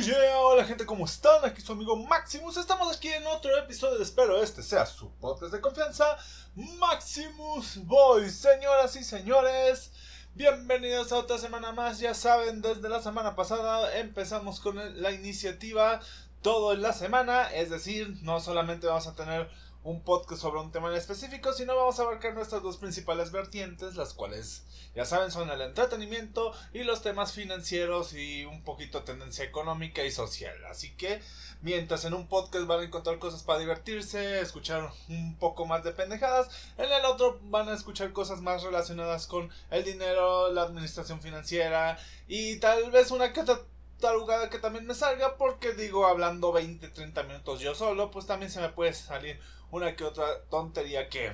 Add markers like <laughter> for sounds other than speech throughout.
Hola gente, ¿cómo están? Aquí su amigo Maximus. Estamos aquí en otro episodio Espero este sea su podcast de confianza. Maximus Boy, señoras y señores. Bienvenidos a otra semana más. Ya saben, desde la semana pasada empezamos con la iniciativa todo en la semana. Es decir, no solamente vamos a tener un podcast sobre un tema en específico, sino vamos a abarcar nuestras dos principales vertientes, las cuales ya saben son el entretenimiento y los temas financieros y un poquito tendencia económica y social. Así que mientras en un podcast van a encontrar cosas para divertirse, escuchar un poco más de pendejadas, en el otro van a escuchar cosas más relacionadas con el dinero, la administración financiera y tal vez una que otra tarugada que también me salga porque digo hablando 20 30 minutos yo solo pues también se me puede salir una que otra tontería que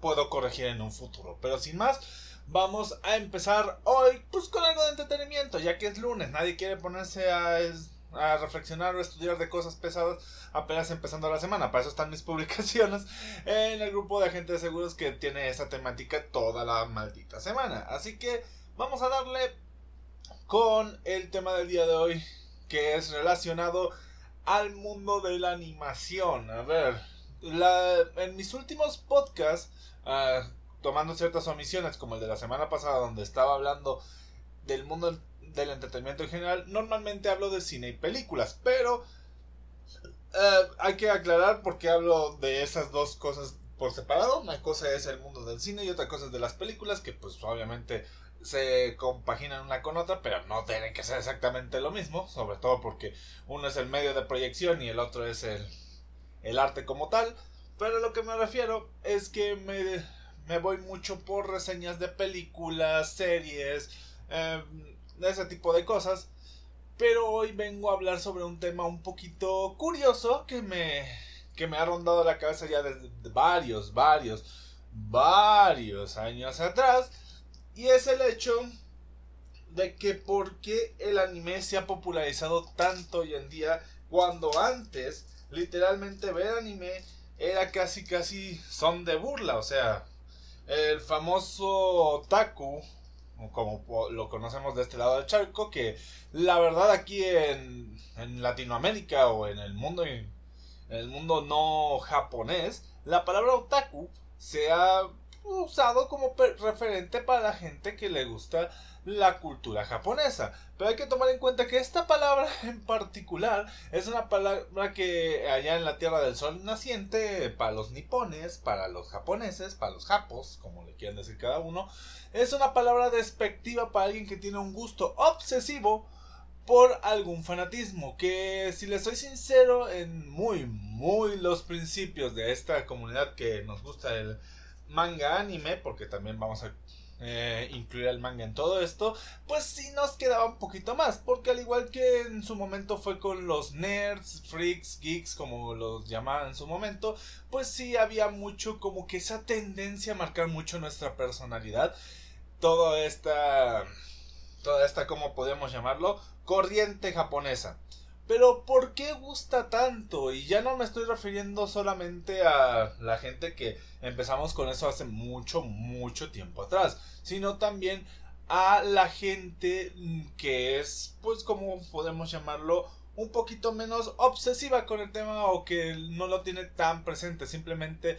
puedo corregir en un futuro. Pero sin más, vamos a empezar hoy pues con algo de entretenimiento, ya que es lunes, nadie quiere ponerse a, a reflexionar o estudiar de cosas pesadas apenas empezando la semana. Para eso están mis <laughs> publicaciones en el grupo de agentes de seguros que tiene esa temática toda la maldita semana. Así que vamos a darle con el tema del día de hoy, que es relacionado al mundo de la animación. A ver, la, en mis últimos podcasts, uh, tomando ciertas omisiones, como el de la semana pasada, donde estaba hablando del mundo del entretenimiento en general, normalmente hablo de cine y películas, pero uh, hay que aclarar por qué hablo de esas dos cosas por separado. Una cosa es el mundo del cine y otra cosa es de las películas, que pues obviamente se compaginan una con otra, pero no tienen que ser exactamente lo mismo, sobre todo porque uno es el medio de proyección y el otro es el el arte como tal. Pero lo que me refiero es que me, me voy mucho por reseñas de películas, series, eh, ese tipo de cosas. Pero hoy vengo a hablar sobre un tema un poquito curioso que me, que me ha rondado la cabeza ya desde varios, varios, varios años atrás. Y es el hecho de que por qué el anime se ha popularizado tanto hoy en día cuando antes literalmente ver anime era casi casi son de burla, o sea, el famoso otaku, como lo conocemos de este lado del charco, que la verdad aquí en, en Latinoamérica o en el mundo en el mundo no japonés, la palabra otaku se ha usado como referente para la gente que le gusta la cultura japonesa. Pero hay que tomar en cuenta que esta palabra <laughs> en particular es una palabra que allá en la Tierra del Sol naciente, para los nipones, para los japoneses, para los japos, como le quieran decir cada uno, es una palabra despectiva para alguien que tiene un gusto obsesivo por algún fanatismo. Que si le soy sincero, en muy, muy los principios de esta comunidad que nos gusta el manga anime, porque también vamos a eh, incluir el manga en todo esto, pues sí nos quedaba un poquito más, porque al igual que en su momento fue con los nerds, freaks, geeks, como los llamaban en su momento, pues sí había mucho como que esa tendencia a marcar mucho nuestra personalidad, toda esta, toda esta, como podemos llamarlo, corriente japonesa. Pero ¿por qué gusta tanto? Y ya no me estoy refiriendo solamente a la gente que empezamos con eso hace mucho, mucho tiempo atrás, sino también a la gente que es, pues como podemos llamarlo, un poquito menos obsesiva con el tema o que no lo tiene tan presente, simplemente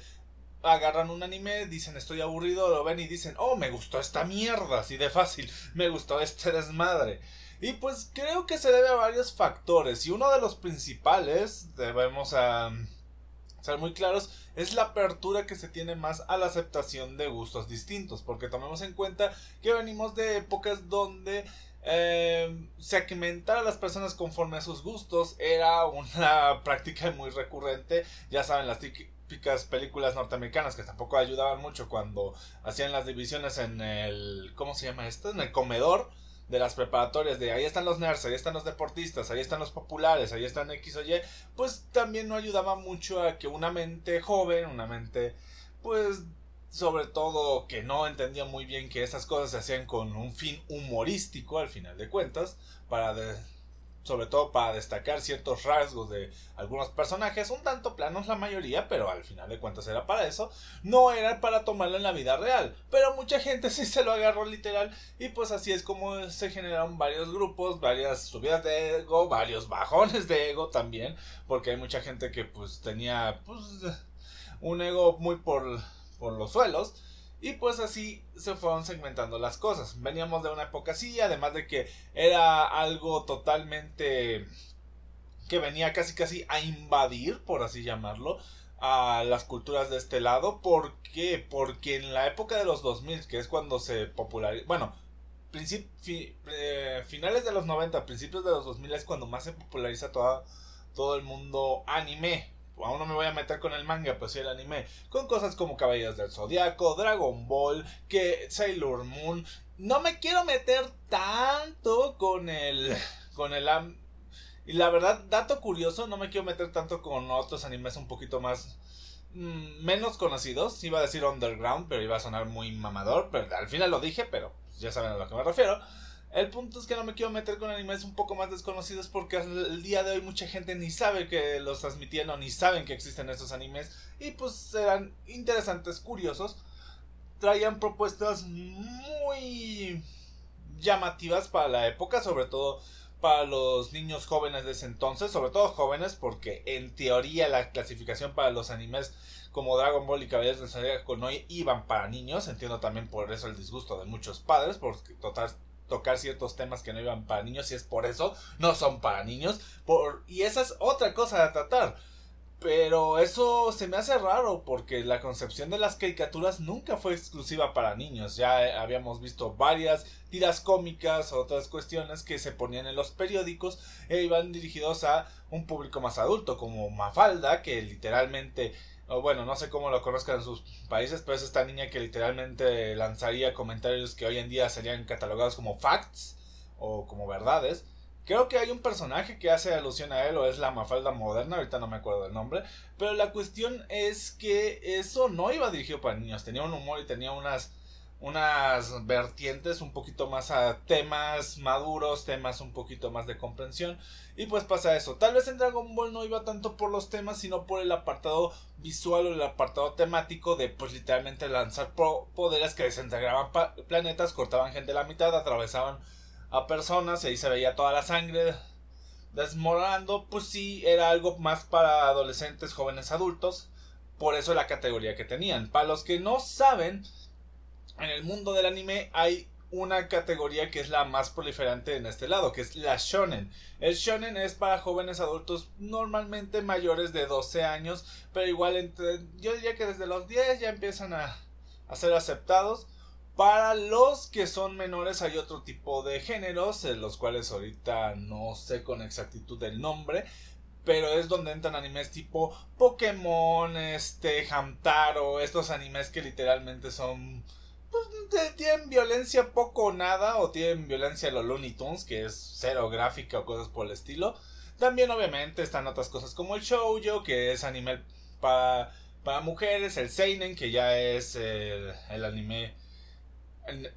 agarran un anime, dicen estoy aburrido, lo ven y dicen, oh, me gustó esta mierda, así de fácil, me gustó este desmadre. Y pues creo que se debe a varios factores. Y uno de los principales, debemos ser muy claros, es la apertura que se tiene más a la aceptación de gustos distintos. Porque tomemos en cuenta que venimos de épocas donde eh, segmentar a las personas conforme a sus gustos era una <laughs> práctica muy recurrente. Ya saben, las típicas películas norteamericanas que tampoco ayudaban mucho cuando hacían las divisiones en el... ¿Cómo se llama esto? En el comedor de las preparatorias de ahí están los nerds, ahí están los deportistas, ahí están los populares, ahí están X o Y, pues también no ayudaba mucho a que una mente joven, una mente pues sobre todo que no entendía muy bien que esas cosas se hacían con un fin humorístico al final de cuentas, para sobre todo para destacar ciertos rasgos de algunos personajes, un tanto planos la mayoría, pero al final de cuentas era para eso, no era para tomarlo en la vida real, pero mucha gente <laughs> sí se lo agarró literal y pues así es como se generaron varios grupos, varias subidas de ego, varios bajones de ego también, porque hay mucha gente que pues tenía pues un ego muy por, por los suelos y pues así se fueron segmentando las cosas. Veníamos de una época así, además de que era algo totalmente que venía casi casi a invadir, por así llamarlo, a las culturas de este lado. ¿Por qué? Porque en la época de los 2000, que es cuando se popularizó, bueno, eh, finales de los 90, principios de los 2000 es cuando más se populariza todo el mundo anime aún no me voy a meter con el manga, pues sí el anime, con cosas como Caballeros del Zodiaco, Dragon Ball, que Sailor Moon. No me quiero meter tanto con el con el y la verdad, dato curioso, no me quiero meter tanto con otros animes un poquito más mm, menos conocidos. Iba a decir underground, pero iba a sonar muy mamador, pero al final lo dije, pero ya saben a lo que me refiero. El punto es que no me quiero meter con animes un poco más desconocidos porque el día de hoy mucha gente ni sabe que los transmitían o ni saben que existen estos animes y pues eran interesantes, curiosos. Traían propuestas muy llamativas para la época, sobre todo para los niños jóvenes de ese entonces, sobre todo jóvenes porque en teoría la clasificación para los animes como Dragon Ball y Caballeros del Zodiaco no iban para niños, entiendo también por eso el disgusto de muchos padres, porque total tocar ciertos temas que no iban para niños y es por eso no son para niños por y esa es otra cosa a tratar pero eso se me hace raro porque la concepción de las caricaturas nunca fue exclusiva para niños. Ya habíamos visto varias tiras cómicas, otras cuestiones que se ponían en los periódicos e iban dirigidos a un público más adulto, como Mafalda, que literalmente o bueno, no sé cómo lo conozcan en sus países, pero es esta niña que literalmente lanzaría comentarios que hoy en día serían catalogados como facts o como verdades. Creo que hay un personaje que hace alusión a él o es la Mafalda moderna, ahorita no me acuerdo del nombre, pero la cuestión es que eso no iba dirigido para niños, tenía un humor y tenía unas unas vertientes un poquito más a temas maduros, temas un poquito más de comprensión. Y pues pasa eso. Tal vez en Dragon Ball no iba tanto por los temas, sino por el apartado visual o el apartado temático de pues literalmente lanzar poderes que desintegraban planetas, cortaban gente a la mitad, atravesaban a personas y ahí se veía toda la sangre desmoronando. Pues sí, era algo más para adolescentes, jóvenes, adultos. Por eso la categoría que tenían. Para los que no saben, en el mundo del anime hay una categoría que es la más proliferante en este lado, que es la shonen. El shonen es para jóvenes adultos normalmente mayores de 12 años, pero igual entre, yo diría que desde los 10 ya empiezan a, a ser aceptados. Para los que son menores hay otro tipo de géneros, los cuales ahorita no sé con exactitud el nombre, pero es donde entran animes tipo Pokémon, este, Hamtaro, estos animes que literalmente son pues, tienen violencia poco o nada, o tienen violencia los Looney Tunes, que es cero gráfica o cosas por el estilo. También, obviamente, están otras cosas como el shoujo, que es anime para, para mujeres, el seinen, que ya es el, el anime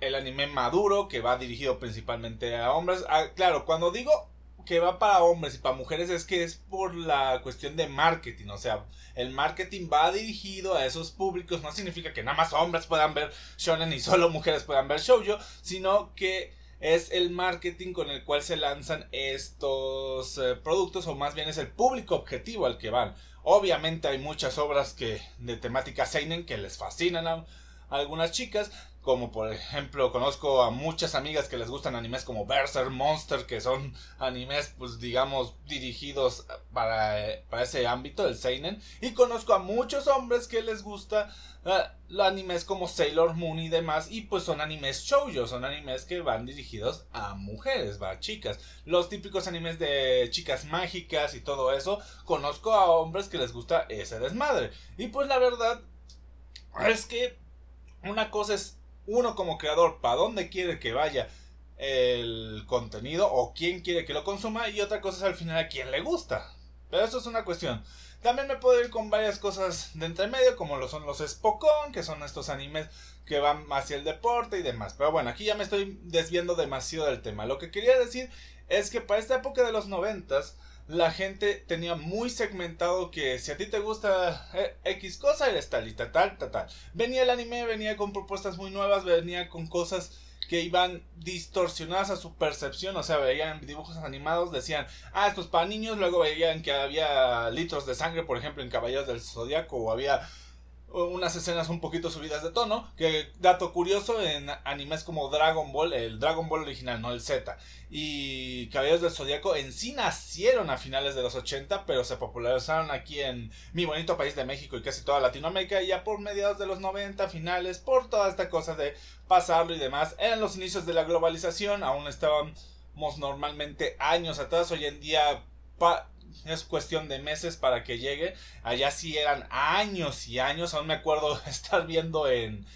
el, anime maduro, que va dirigido principalmente a hombres. Ah, claro, cuando digo que va para hombres y para mujeres es que es por la cuestión de marketing, o sea, el marketing va dirigido a esos públicos, no significa que nada más hombres puedan ver shonen y solo mujeres puedan ver shoujo, sino que es el marketing con el cual se lanzan estos eh, productos o más bien es el público objetivo al que van. Obviamente hay muchas obras que de temática seinen que les fascinan a algunas chicas, como por ejemplo conozco a muchas amigas que les gustan animes como Berserk Monster que son animes pues digamos dirigidos para, para ese ámbito del seinen. Y conozco a muchos hombres que les gusta uh, animes como Sailor Moon y demás y pues son animes shoujo son animes que van dirigidos a mujeres va chicas. Los típicos animes de chicas mágicas y todo eso conozco a hombres que les gusta ese desmadre. Y pues la verdad es que una cosa es uno como creador, para dónde quiere que vaya el contenido o quién quiere que lo consuma y otra cosa es al final a quién le gusta. Pero eso es una cuestión. También me puedo ir con varias cosas de entre medio, como lo son los Spokon, que son estos animes que van hacia el deporte y demás. Pero bueno, aquí ya me estoy desviando demasiado del tema. Lo que quería decir es que para esta época de los noventas, la gente tenía muy segmentado que si a ti te gusta eh, X cosa, eres tal y tal, tal, tal, tal. Venía el anime, venía con propuestas muy nuevas, venía con cosas que iban distorsionadas a su percepción, o sea, veían dibujos animados, decían, ah, esto es para niños, luego veían que había litros de sangre, por ejemplo, en Caballeros del Zodiaco, o había unas escenas un poquito subidas de tono, que dato curioso en animes como Dragon Ball, el Dragon Ball original, no el Z, y Caballeros del Zodiaco en sí nacieron a finales de los 80, pero se popularizaron aquí en mi bonito país de México y casi toda Latinoamérica, y ya por mediados de los 90, finales, por toda esta cosa de pasarlo y demás, eran los inicios de la globalización, aún estábamos normalmente años atrás, hoy en día es cuestión de meses para que llegue. Allá sí eran años y años. Aún me acuerdo <laughs> estar viendo en,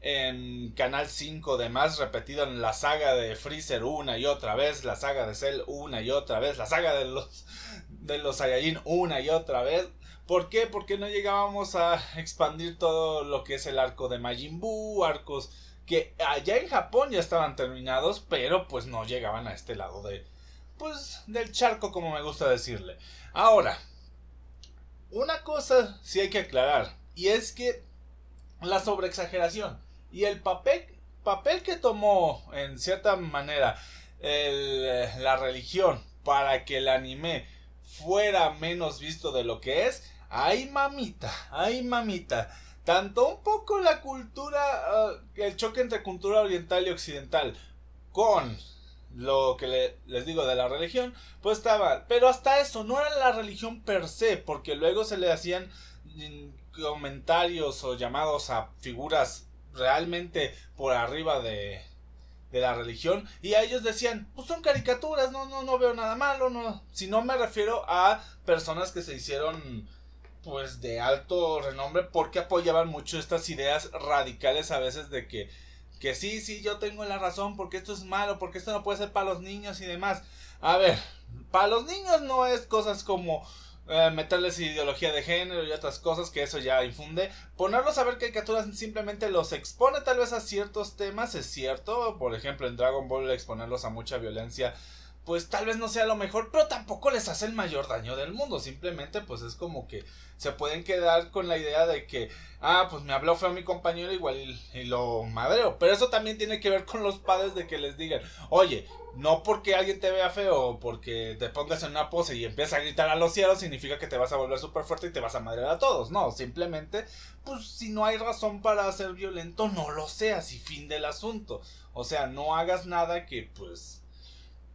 en Canal 5 de más repetido en la saga de Freezer una y otra vez, la saga de Cell una y otra vez, la saga de los de los Saiyajin una y otra vez. ¿Por qué? Porque no llegábamos a expandir todo lo que es el arco de Majin Buu, arcos que allá en Japón ya estaban terminados, pero pues no llegaban a este lado de, pues, del charco, como me gusta decirle. Ahora, una cosa sí hay que aclarar, y es que la sobreexageración y el papel, papel que tomó, en cierta manera, la religión para que el anime fuera menos visto de lo que es, ay mamita, ay mamita. Tanto un poco la cultura, ah, el choque entre cultura oriental y occidental, con lo que les digo de la religión, pues estaba, pero hasta eso, no era la religión per se, porque luego se le hacían mm, comentarios o llamados a figuras realmente por arriba de, de la religión y a ellos decían, pues son caricaturas, no, no, no veo nada malo, no, si no me refiero a personas que se hicieron pues de alto renombre porque apoyaban mucho estas ideas radicales a veces de que que sí, sí, yo tengo la razón porque esto es malo, porque esto no puede ser para los niños y demás. A ver, para los niños no es cosas como eh, meterles ideología de género y otras cosas que eso ya infunde. Ponerlos a ver caricaturas simplemente los expone tal vez a ciertos temas, es cierto. Por ejemplo, en Dragon Ball exponerlos a mucha violencia pues tal vez no sea lo mejor, pero tampoco les hace el mayor daño del mundo. Simplemente, pues es como que se pueden quedar con la idea de que, ah, pues me habló feo mi compañero, igual y, lo madreo. Pero eso también tiene que ver con los padres de que les digan, oye, no porque alguien te vea feo o porque te pongas en una pose y empiezas a gritar a los cielos, significa que te vas a volver súper fuerte y te vas a madrear a todos. No, simplemente, pues si no hay razón para ser violento, no lo seas y fin del asunto. O sea, no hagas nada que, pues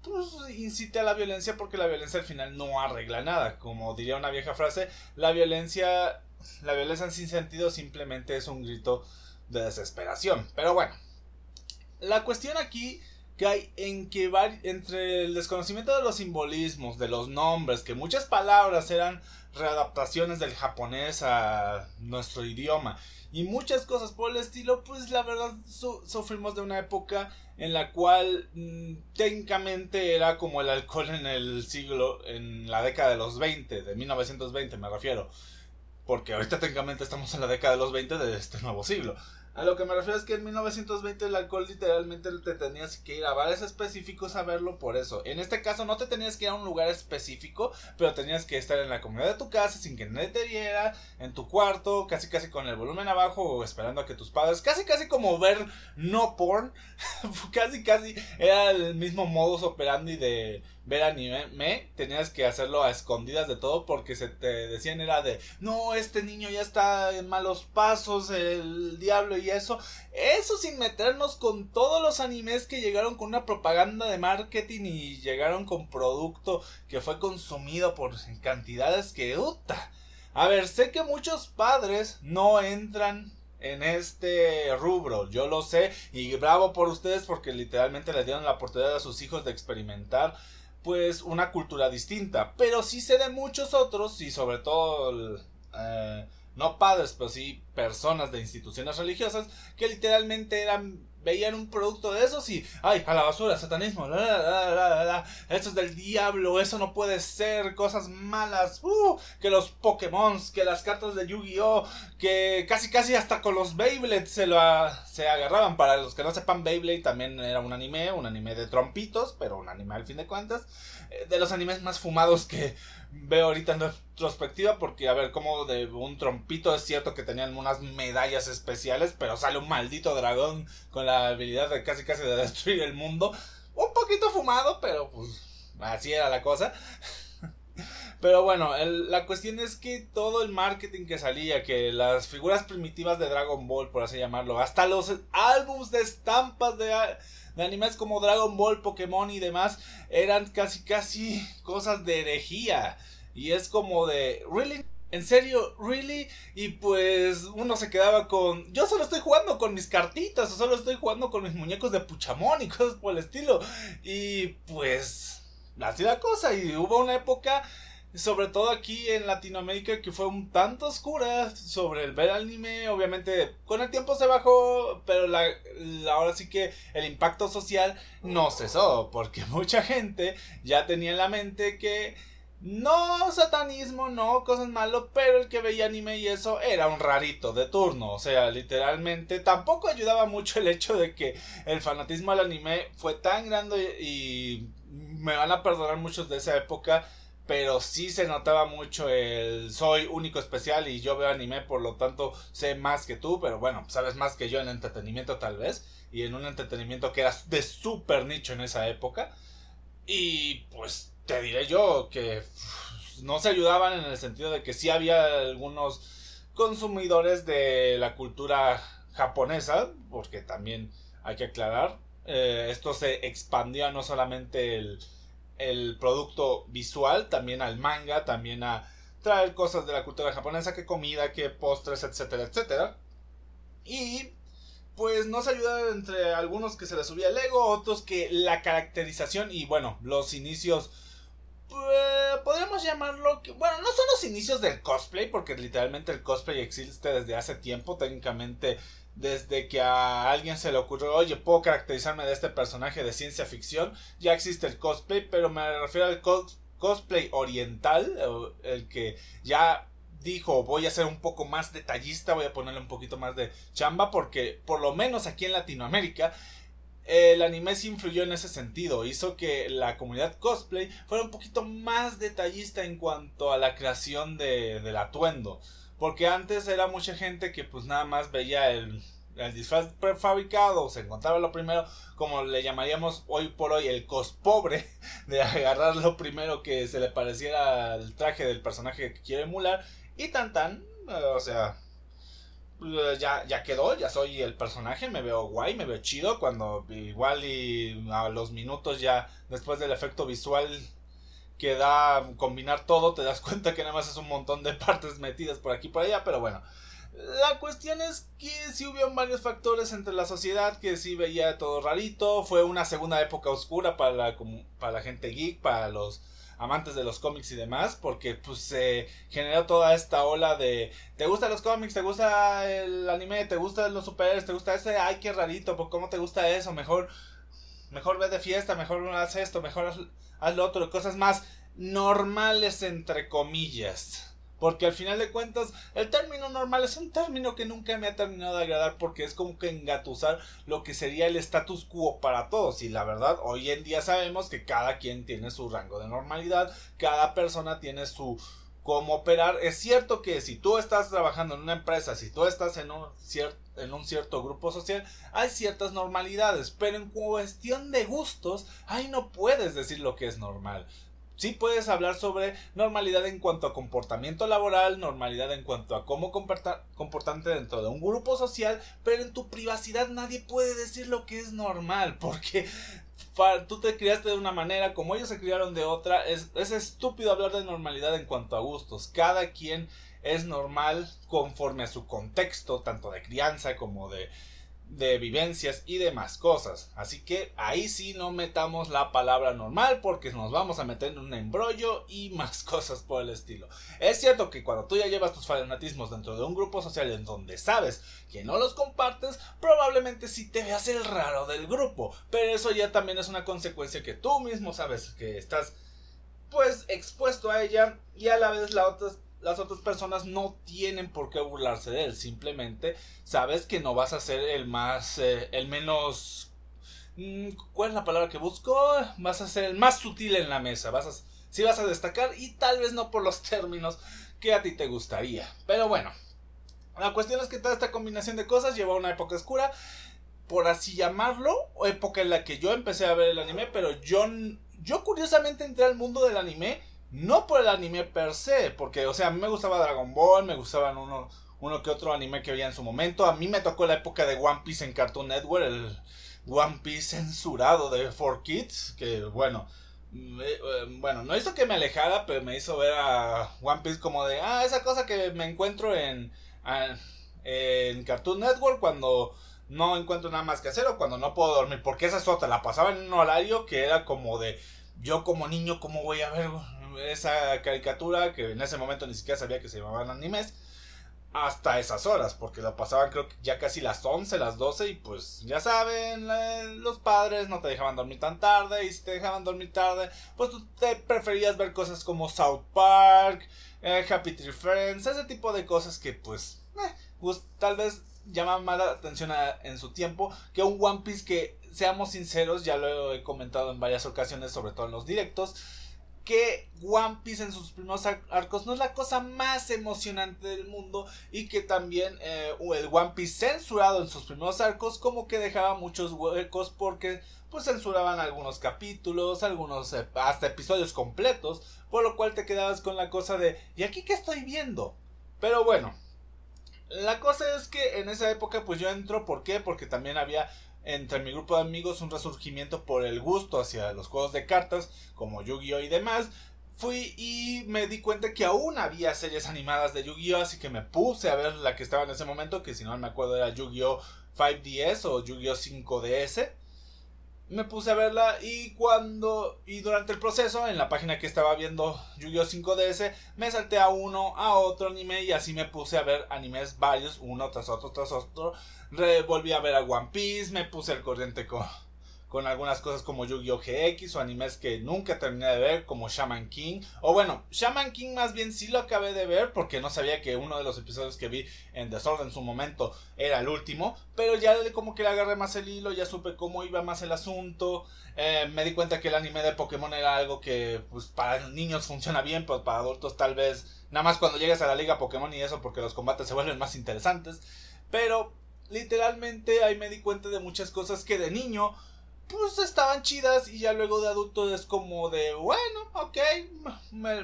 pues incite a la violencia porque la violencia al final no arregla nada. Como diría una vieja frase, la violencia, la violencia sin sentido simplemente es un grito de desesperación. Pero bueno, la cuestión aquí que hay en que entre el desconocimiento de los simbolismos, de los nombres, que muchas palabras eran readaptaciones del japonés a nuestro idioma y muchas cosas por el estilo, pues la verdad sufrimos de una época en la cual mm, técnicamente era como el alcohol en el siglo, en la década de los 20, de 1920 me refiero, porque ahorita técnicamente estamos en la década de los 20 de este nuevo siglo. A lo que me refiero es que en 1920 el alcohol literalmente te tenías que ir a bares específicos a verlo por eso. En este caso no te tenías que ir a un lugar específico, pero tenías que estar en la comunidad de tu casa sin que nadie te viera, en tu cuarto, casi casi con el volumen abajo o esperando a que tus padres, casi casi como ver no porn, <laughs> casi casi era el mismo modus operandi de ver anime, tenías que hacerlo a escondidas de todo porque se te decían era de, no, este niño ya está en malos pasos, el diablo y eso. Eso sin meternos con todos los animes que llegaron con una propaganda de marketing y llegaron con producto que fue consumido por cantidades que... Uta. A ver, sé que muchos padres no entran en este rubro. Yo lo sé y bravo por ustedes porque literalmente le dieron la oportunidad a sus hijos de experimentar pues una cultura distinta. Pero sí sé de muchos otros y sobre todo eh, no padres, pero sí personas de instituciones religiosas que literalmente eran veían un producto de esos y, ay, a la basura, satanismo, la, es del diablo, eso no puede ser, cosas malas, uh, que los Pokémon, que las cartas de Yu-Gi-Oh, que casi casi hasta con los Beyblade se, lo, se agarraban. Para los que no sepan, Beyblade también era un anime, un anime de trompitos, pero un anime al fin de cuentas, eh, de los animes más fumados que veo ahorita en retrospectiva porque a ver como de un trompito es cierto que tenían unas medallas especiales pero sale un maldito dragón con la habilidad de casi casi de destruir el mundo. Un poquito fumado pero pues así era la cosa. <laughs> Pero bueno, la cuestión es que todo el marketing que salía, que las figuras primitivas de Dragon Ball, por así llamarlo, hasta los álbums de estampas de, de animes como Dragon Ball, Pokémon y demás, eran casi casi cosas de herejía. Y es como de, ¿really? ¿En serio? ¿Really? Y pues uno se quedaba con. Yo solo estoy jugando con mis cartitas, o solo estoy jugando con mis muñecos de Puchamón y <laughs> cosas por el estilo. Y pues. Así la cosa. Y hubo una época sobre todo aquí en Latinoamérica que fue un tanto oscura sobre el ver anime, obviamente con el tiempo se bajó, pero la, ahora sí que el impacto social no cesó, porque <laughs> mucha gente ya tenía en la mente que no satanismo, no cosas malas, pero el que veía anime y eso era un rarito de turno, o sea, literalmente tampoco ayudaba mucho el hecho de que el fanatismo al anime fue tan grande y me van a perdonar muchos de esa época pero sí se notaba mucho el soy único especial y yo veo anime, por lo tanto sé más que tú, pero bueno, sabes más que yo en entretenimiento tal vez, y en un entretenimiento que era de súper nicho en esa época. Y pues te diré yo que no se ayudaban en el sentido de que sí había algunos consumidores de la cultura japonesa, porque también hay que aclarar, eh, esto se expandía no solamente el el producto visual, también al manga, también a traer cosas de la cultura japonesa, que comida, que postres, etcétera, etcétera. Y pues nos ayuda entre algunos que se les subía el ego, otros que la caracterización y bueno, los inicios pues, podríamos llamarlo bueno, no son los inicios del cosplay, porque literalmente el cosplay existe desde hace tiempo, técnicamente desde que a alguien se le ocurrió, oye, puedo caracterizarme de este personaje de ciencia ficción, ya existe el cosplay, pero me refiero al cosplay oriental, el que ya dijo, voy a ser un poco más detallista, voy a ponerle un poquito más de chamba, porque por lo menos aquí en Latinoamérica, el anime se influyó en ese sentido, hizo que la comunidad cosplay fuera un poquito más detallista en cuanto a la creación de, del atuendo. Porque antes era mucha gente que pues nada más veía el, disfraz prefabricado, se encontraba lo primero, como le llamaríamos hoy por hoy el cospobre, <laughs> de agarrar lo primero que se le pareciera al traje del personaje que quiere emular, y tan tan, eh, o sea, eh, ya, ya quedó, ya soy el personaje, me veo guay, me veo chido, cuando igual y a los minutos ya después del efecto visual que da combinar todo, te das <laughs> cuenta que nada más es un montón de partes metidas por aquí y por allá, pero bueno. La cuestión es que sí hubo varios factores entre la sociedad que sí veía todo rarito. Fue una segunda época oscura para la, para la gente geek, para los amantes de los cómics y demás, porque pues se generó toda esta ola de ¿te gustan los cómics? ¿te gusta el anime? ¿te gustan los superhéroes? ¿te gusta ese? ¡Ay, qué rarito! ¿Por cómo te gusta eso? Mejor mejor ve de fiesta, mejor haz esto, mejor haz, lo otro, cosas más normales entre comillas. Porque al final de cuentas, el término normal es un término que nunca me ha terminado de agradar porque es como que engatusar lo que sería el status quo para todos. Y la verdad, hoy en día sabemos que cada quien tiene su rango de normalidad, cada persona tiene su, cómo operar. Es cierto que si tú estás trabajando en una empresa, si tú estás en un, en un cierto grupo social, hay ciertas normalidades, pero en cuestión de gustos, ahí no puedes decir lo que es normal. Sí puedes hablar sobre normalidad en cuanto a comportamiento laboral, normalidad en cuanto a cómo comportarte dentro de un grupo social, pero en tu privacidad nadie puede decir lo que es normal, <laughs> porque tú te criaste de una manera, como ellos se criaron de otra, es, es estúpido hablar de normalidad en cuanto a gustos. Cada quien es normal conforme a su contexto, tanto de crianza como de, de vivencias y demás cosas. Así que ahí sí no metamos la palabra normal porque nos vamos a meter en un embrollo y <laughs> más cosas por el estilo. Es cierto que cuando tú ya llevas tus fanatismos dentro de un grupo social en donde sabes que no los compartes, probablemente sí te veas el raro del grupo. Pero eso ya también es una consecuencia que tú mismo sabes que estás pues expuesto a ella y a la vez la otra las otras personas no tienen por qué burlarse de él. Simplemente sabes que no vas a ser el más, eh, el menos... Mm, ¿Cuál es la palabra que busco? Vas a ser el más sutil en la mesa. Vas a, sí vas a destacar y tal vez no por los términos que a ti te gustaría. Pero bueno, la cuestión es que toda esta combinación de cosas lleva a una época oscura, por así llamarlo, época en la que yo empecé a ver el anime, pero yo, yo curiosamente entré al mundo del anime no por el anime per se, porque, o sea, a mí me gustaba Dragon Ball, me gustaban uno, uno que otro anime que había en su momento. A mí me tocó la época de One Piece en Cartoon Network, el One Piece censurado de 4Kids, que bueno, eh, bueno, no hizo que me alejara, pero me hizo ver a One Piece como de, ah, esa cosa que me encuentro en, en Cartoon Network cuando no encuentro nada más que hacer o cuando no puedo dormir, porque esa es otra, la pasaba en un horario que era como de, yo como niño, ¿cómo voy a ver esa caricatura que en ese momento ni siquiera sabía que se llamaban animes hasta esas horas, porque lo pasaban creo que ya casi las 11, las 12 y pues ya saben, los padres no te dejaban dormir tan tarde y si te dejaban dormir tarde, pues tú te preferías ver cosas como South Park, eh, Happy Tree Friends, ese tipo de cosas que pues, eh, tal vez llaman más la atención en su tiempo que un One Piece que, seamos sinceros, ya lo he comentado en varias ocasiones, sobre todo en los directos, que One Piece en sus primeros arcos no es la cosa más emocionante del mundo y que también eh, el One Piece censurado en sus primeros arcos como que dejaba muchos huecos porque pues censuraban algunos capítulos, algunos eh, hasta episodios completos, por lo cual te quedabas con la cosa de ¿y aquí qué estoy viendo? Pero bueno, la cosa es que en esa época pues yo entro, ¿por qué? Porque también había entre mi grupo de amigos un resurgimiento por el gusto hacia los juegos de cartas como Yu-Gi-Oh y demás. Fui y me di cuenta que aún había series animadas de Yu-Gi-Oh, así que me puse a ver la que estaba en ese momento, que si no me acuerdo era Yu-Gi-Oh 5DS o Yu-Gi-Oh 5DS me puse a verla y cuando y durante el proceso en la página que estaba viendo Yu-Gi-Oh 5DS me salté a uno a otro anime y así me puse a ver animes varios uno tras otro tras otro. Volví a ver a One Piece me puse al corriente con con algunas cosas como Yu-Gi-Oh! GX o animes que nunca terminé de ver como Shaman King. O bueno, Shaman King más bien sí lo acabé de ver porque no sabía que uno de los episodios que vi en Desorden en su momento era el último. Pero ya como que le agarré más el hilo, ya supe cómo iba más el asunto. Eh, me di cuenta que el anime de Pokémon era algo que pues para niños funciona bien, pero para adultos tal vez nada más cuando llegues a la liga Pokémon y eso porque los combates se vuelven más interesantes. Pero literalmente ahí me di cuenta de muchas cosas que de niño pues estaban chidas y ya luego de adulto es como de, bueno, ok, me,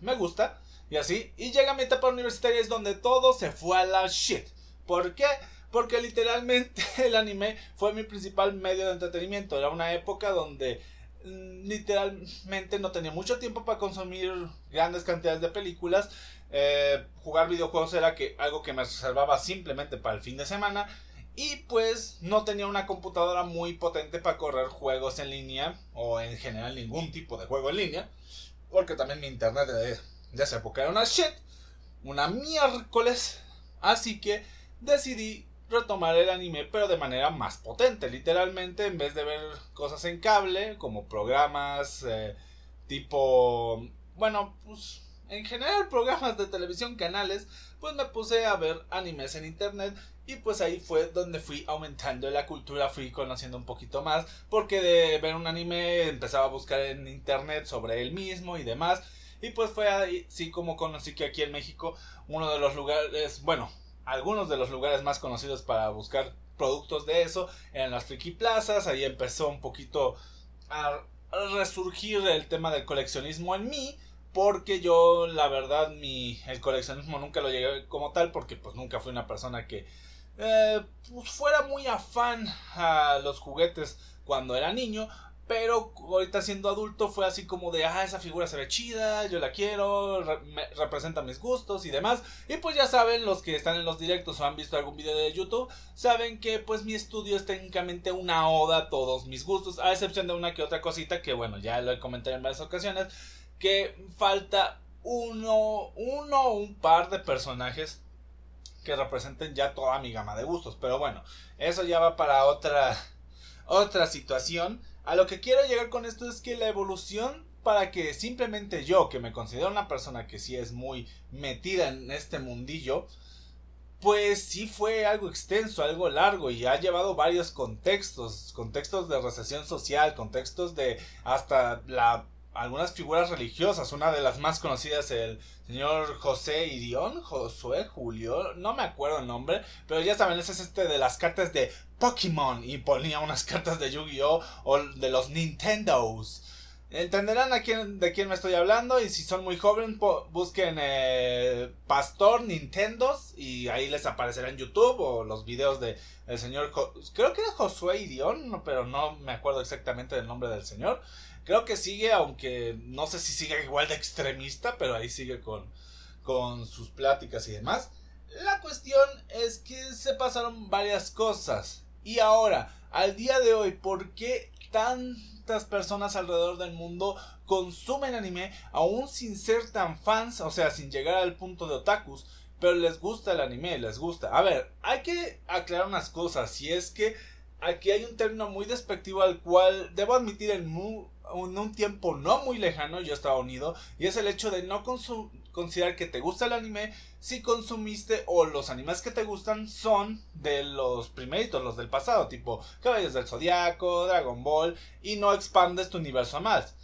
me, gusta. Y así, y llega mi etapa universitaria es donde todo se fue a la shit. ¿Por qué? Porque literalmente <laughs> el anime fue mi principal medio de entretenimiento. Era una época donde mm, literalmente no tenía mucho tiempo para consumir grandes cantidades de películas. Eh, jugar videojuegos era que, algo que me reservaba simplemente para el fin de semana. Y pues no tenía una computadora muy potente para correr juegos en línea o en general ningún tipo de juego en línea. Porque también mi internet de, de esa época era una shit. Una miércoles. Así que decidí retomar el anime pero de manera más potente. Literalmente en vez de ver cosas en cable como programas eh, tipo... Bueno, pues en general programas de televisión, canales, pues me puse a ver animes en internet y pues ahí fue donde fui aumentando la cultura, fui conociendo un poquito más, porque de ver un anime empezaba a buscar en internet sobre él mismo y demás. Y pues fue ahí, sí, como conocí que aquí en México, uno de los lugares, bueno, algunos de los lugares más conocidos para buscar productos de eso eran las friki plazas. Ahí empezó un poquito a resurgir el tema del coleccionismo en mí porque yo la verdad mi el coleccionismo nunca lo llegué como tal porque pues nunca fui una persona que eh, pues fuera muy afán a los juguetes cuando era niño. Pero ahorita siendo adulto fue así como de, ah, esa figura se ve chida, yo la quiero, representa mis gustos y demás. Y pues ya saben, los que están en los directos o han visto algún video de YouTube, saben que pues mi estudio es técnicamente una oda a todos mis gustos, a excepción de una que otra cosita que bueno, ya lo he comentado en varias ocasiones, que falta uno, uno o un par de personajes que representen ya toda mi gama de gustos. Pero bueno, eso ya va para otra, <laughs> otra situación. A lo que quiero llegar con esto es que la evolución para que simplemente yo, que me considero una persona que sí es muy metida en este mundillo, pues sí fue algo extenso, algo largo y ha llevado varios contextos, contextos de recesión social, contextos de hasta la algunas figuras religiosas. Una de las más conocidas, el señor José Irión, Josué Julio, no me acuerdo el nombre, pero ya saben, ese es este de las cartas de Pokémon y ponía unas cartas de Yu-Gi-Oh! o de los Nintendos. Entenderán a quién, de quién me estoy hablando y si son muy jóvenes busquen eh, Pastor Nintendos y ahí les aparecerá en YouTube o los videos de el señor creo que era Josué Irión pero no me acuerdo exactamente del nombre del señor Creo que sigue, aunque no sé si sigue igual de extremista, pero ahí sigue con, con sus pláticas y demás. La cuestión es que se pasaron varias cosas. Y ahora, al día de hoy, ¿por qué tantas personas alrededor del mundo consumen anime aún sin ser tan fans, o sea, sin llegar al punto de otakus? Pero les gusta el anime, les gusta. A ver, hay que aclarar unas cosas. Si es que aquí hay un término muy despectivo al cual debo admitir en, en un tiempo no muy lejano yo estaba unido y es el hecho de no considerar que te gusta el anime si consumiste o los animes que te gustan son de los primeritos, los del pasado, tipo Caballos del Zodiaco, Dragon Ball y no expandes tu universo a más.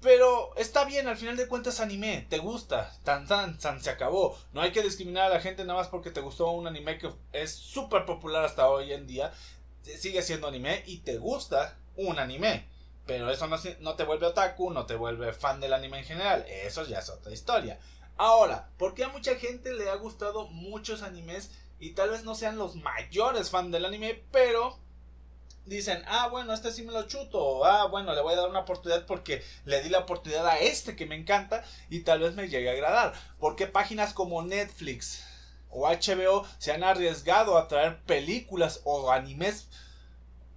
Pero está bien, al final de cuentas anime, te gusta, tan tan tan se acabó. No hay que discriminar a la gente nada más porque te gustó un anime que es súper popular hasta hoy en día. Sigue siendo anime y te gusta un anime. Pero eso no, no te vuelve otaku, no te vuelve fan del anime en general. Eso ya es otra historia. Ahora, ¿por qué a mucha gente le ha gustado muchos animes y tal vez no sean los mayores fans del anime, pero dicen, ah, bueno, este sí me lo chuto, ah, bueno, le voy a dar una oportunidad porque le di la oportunidad a este que me encanta y tal vez me llegue a agradar. ¿Por qué páginas como Netflix o HBO se han arriesgado a traer películas o animes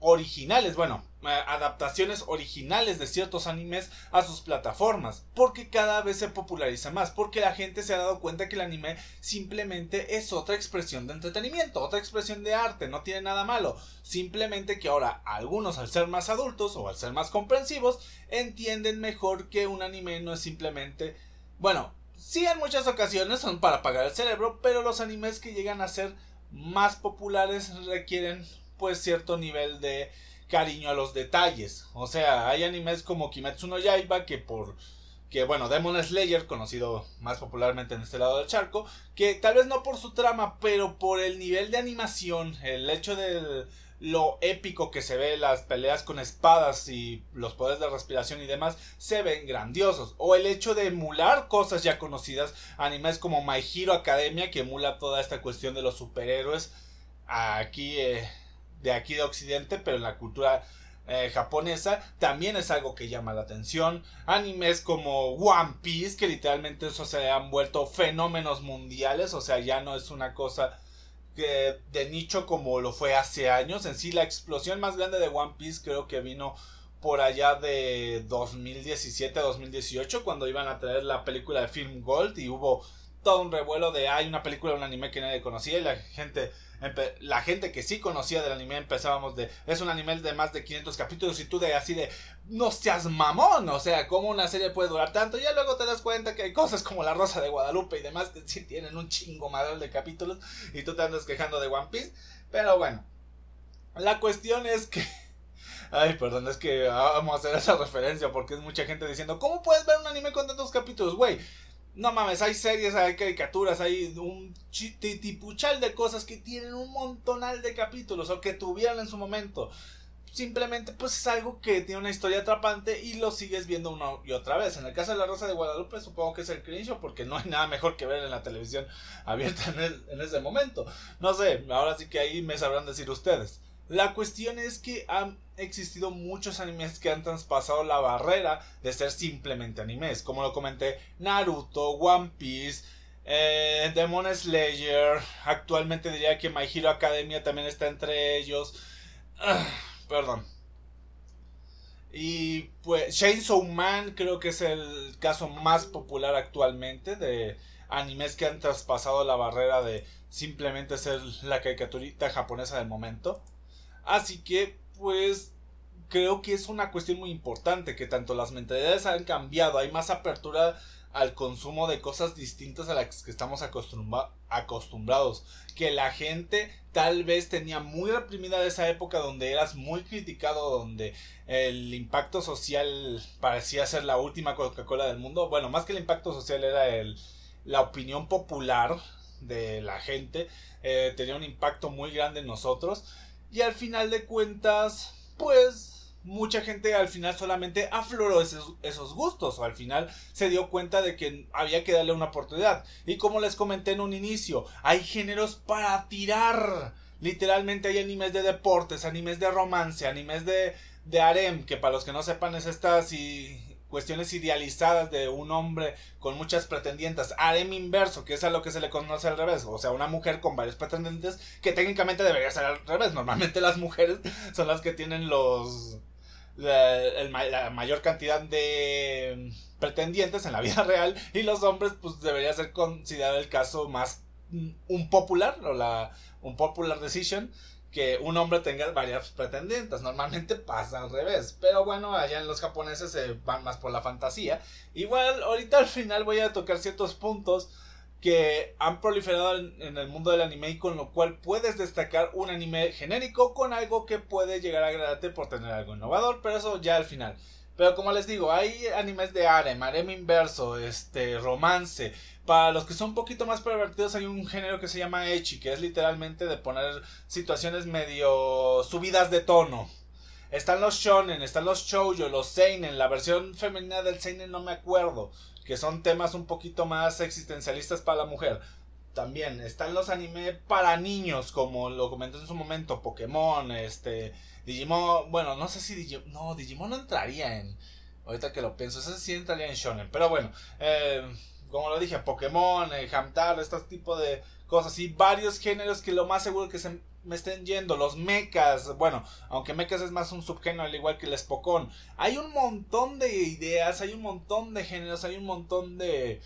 originales, bueno, eh, adaptaciones originales de ciertos animes a sus plataformas, porque cada vez se populariza más, porque la gente se ha dado cuenta que el anime simplemente es otra expresión de entretenimiento, otra expresión de arte, no tiene nada malo, simplemente que ahora algunos al ser más adultos o al ser más comprensivos entienden mejor que un anime no es simplemente, bueno, sí en muchas ocasiones son para apagar el cerebro, pero los animes que llegan a ser más populares requieren pues cierto nivel de cariño a los detalles. O sea, hay animes como Kimetsu no Yaiba que por que bueno, Demon Slayer, conocido más popularmente en este lado del charco, que tal vez no por su trama, pero por el nivel de animación, el hecho de lo épico que se ve, las peleas con espadas y los poderes de respiración y demás, se ven grandiosos. O el hecho de emular cosas ya conocidas, animes como My Hero Academia, que emula toda esta cuestión de los superhéroes, aquí eh, de aquí de Occidente, pero en la cultura eh, japonesa también es algo que llama la atención. Animes como One Piece, que literalmente eso se han vuelto fenómenos mundiales, o sea, ya no es una cosa de nicho como lo fue hace años. En sí, la explosión más grande de One Piece creo que vino por allá de 2017-2018, cuando iban a traer la película de Film Gold y hubo todo un revuelo de hay una película, un anime que nadie conocía y la gente la gente que sí conocía del anime empezábamos de es un anime de más de 500 capítulos y tú de así de no seas mamón, o sea, cómo una serie puede durar tanto, ya luego te das cuenta que hay cosas como La Rosa de Guadalupe y demás que sí tienen un chingo madral de capítulos y tú te andas quejando de One Piece, pero bueno, la cuestión es que <laughs> Ay, perdón, es que vamos a hacer esa referencia porque es mucha gente diciendo, ¿cómo puedes ver un anime con tantos capítulos, güey? No mames, hay series, hay caricaturas, hay un tipuchal de cosas que tienen un montonal de capítulos o que tuvieron en su momento. Simplemente pues es algo que tiene una historia atrapante y lo sigues viendo una y otra vez. En el caso de La Rosa de Guadalupe supongo que es el cringe porque no hay nada mejor que ver en la televisión abierta en, en ese momento. No sé, ahora sí que ahí me sabrán decir ustedes. La cuestión es que han existido muchos animes que han traspasado la barrera de ser simplemente animes. Como lo comenté, Naruto, One Piece, eh, Demon Slayer. Actualmente diría que My Hero Academia también está entre ellos. Ah, perdón. Y pues Chainsaw Man creo que es el caso más popular actualmente de animes que han traspasado la barrera de simplemente ser la caricaturita japonesa del momento. Así que pues creo que es una cuestión muy importante que tanto las mentalidades han cambiado, hay más apertura al consumo de cosas distintas a las que estamos acostumbrados. Que la gente tal vez tenía muy reprimida esa época donde eras muy criticado, donde el impacto social parecía ser la última Coca-Cola del mundo. Bueno, más que el impacto social era el, la opinión popular de la gente. Eh, tenía un impacto muy grande en nosotros. Y al final de cuentas, pues mucha gente al final solamente afloró esos, gustos o al final se dio cuenta de que había que darle una oportunidad. Y como les comenté en un inicio, hay géneros para tirar. Literalmente hay animes de deportes, animes de romance, animes de, de harem, que para los que no sepan es estas y cuestiones idealizadas de un hombre con muchas pretendientes. Harem inverso, que es a lo que se le conoce al revés. O sea, una mujer con varios pretendientes, que técnicamente debería ser al revés. Normalmente las mujeres son las que tienen los la, mayor cantidad de pretendientes en la vida <laughs> real y los hombres pues debería ser considerado el caso más mm, un popular o la un popular decision que un hombre tenga varias pretendientes. Normalmente pasa al revés. Pero bueno, allá en los japoneses se van más por la fantasía. Igual, ahorita al final voy a tocar ciertos puntos que han proliferado en, el mundo del anime y con lo cual puedes destacar un anime genérico con algo que puede llegar a agradarte por tener algo innovador, pero eso ya al final. Pero como les digo, hay animes de harem, harem inverso, este, romance. Para los que son un poquito más pervertidos hay un género que se llama echi, que es literalmente de poner situaciones medio subidas de tono. Están los shonen, están los shoujo, los seinen, la versión femenina del seinen no me acuerdo que son temas un poquito más existencialistas para la mujer. También están los anime para niños, como lo comenté en su momento, Pokémon, este, Digimon, bueno, no sé si Digimon, no, Digimon no entraría en, ahorita que lo pienso, ese sí entraría en Shonen, pero bueno, eh, como lo dije, Pokémon, eh, Hamtar, este tipo de cosas y varios géneros que lo más seguro que se me estén yendo, los mechas, bueno, aunque mechas es más un subgénero al igual que el Spokon. Hay un montón de ideas, hay un montón de géneros, hay un montón de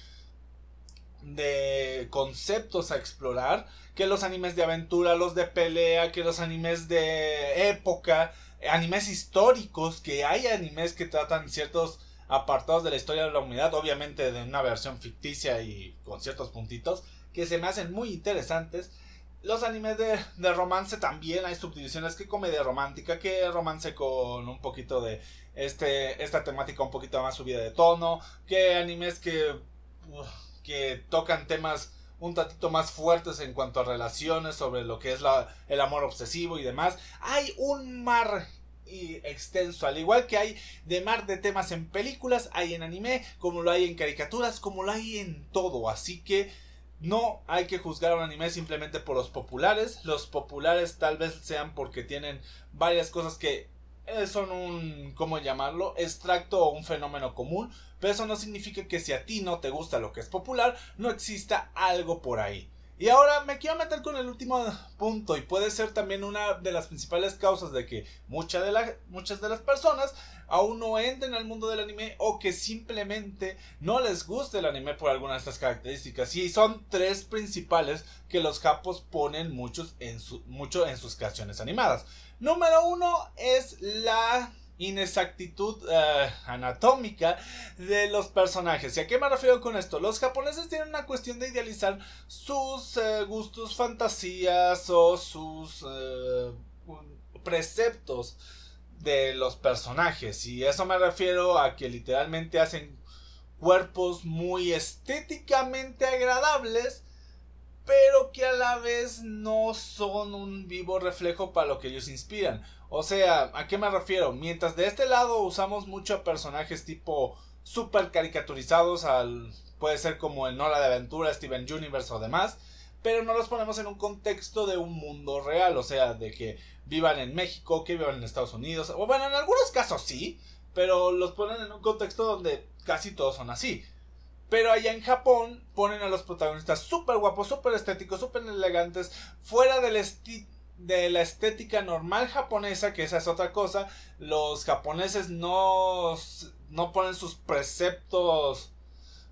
de conceptos a explorar, que los animes de aventura, los de pelea, que los animes de época, animes históricos, que hay animes que tratan ciertos apartados de la historia de la humanidad, obviamente de una versión ficticia y con ciertos puntitos, que se me hacen muy interesantes. Los animes de, romance también hay subdivisiones que comedia romántica, que romance con un poquito de este esta temática un poquito más subida de tono, que animes que que tocan temas un tantito más fuertes en cuanto a relaciones sobre lo que es el amor obsesivo y demás. Hay un mar extenso, al igual que hay de mar de temas en películas, hay en anime, como lo hay en caricaturas, como lo hay en todo, así que no hay que juzgar a un anime simplemente por los populares. Los populares tal vez sean porque tienen varias cosas que son un, ¿cómo llamarlo? Extracto o un fenómeno común. Pero eso no significa que si a ti no te gusta lo que es popular, no exista algo por ahí. Y ahora me quiero meter con el último punto y puede ser también una de las principales causas de que muchas de, muchas de las personas aún no entren al mundo del anime o que simplemente no les guste el anime por alguna de estas características. Y son tres principales que los japos ponen muchos en mucho en sus creaciones animadas. Número uno es la inexactitud uh, anatómica de los personajes. ¿Y a qué me refiero con esto? Los japoneses tienen una cuestión de idealizar sus uh, gustos, fantasías o sus uh, preceptos de los personajes. Y eso me refiero a que literalmente hacen cuerpos muy estéticamente agradables pero que a la vez no son un vivo reflejo para lo que ellos inspiran. O sea, ¿a qué me refiero? Mientras de este lado usamos mucho personajes tipo super caricaturizados al puede ser como el Nora de Aventura, Steven Universe o demás, pero no los ponemos en un contexto de un mundo real, o sea, de que vivan en México, que vivan en Estados Unidos, o bueno, en algunos casos sí, pero los ponen en un contexto donde casi todos son así. Pero allá en Japón ponen a los protagonistas súper guapos, súper estéticos, súper elegantes, fuera del de la estética normal japonesa, que esa es otra cosa. Los japoneses no, no ponen sus preceptos,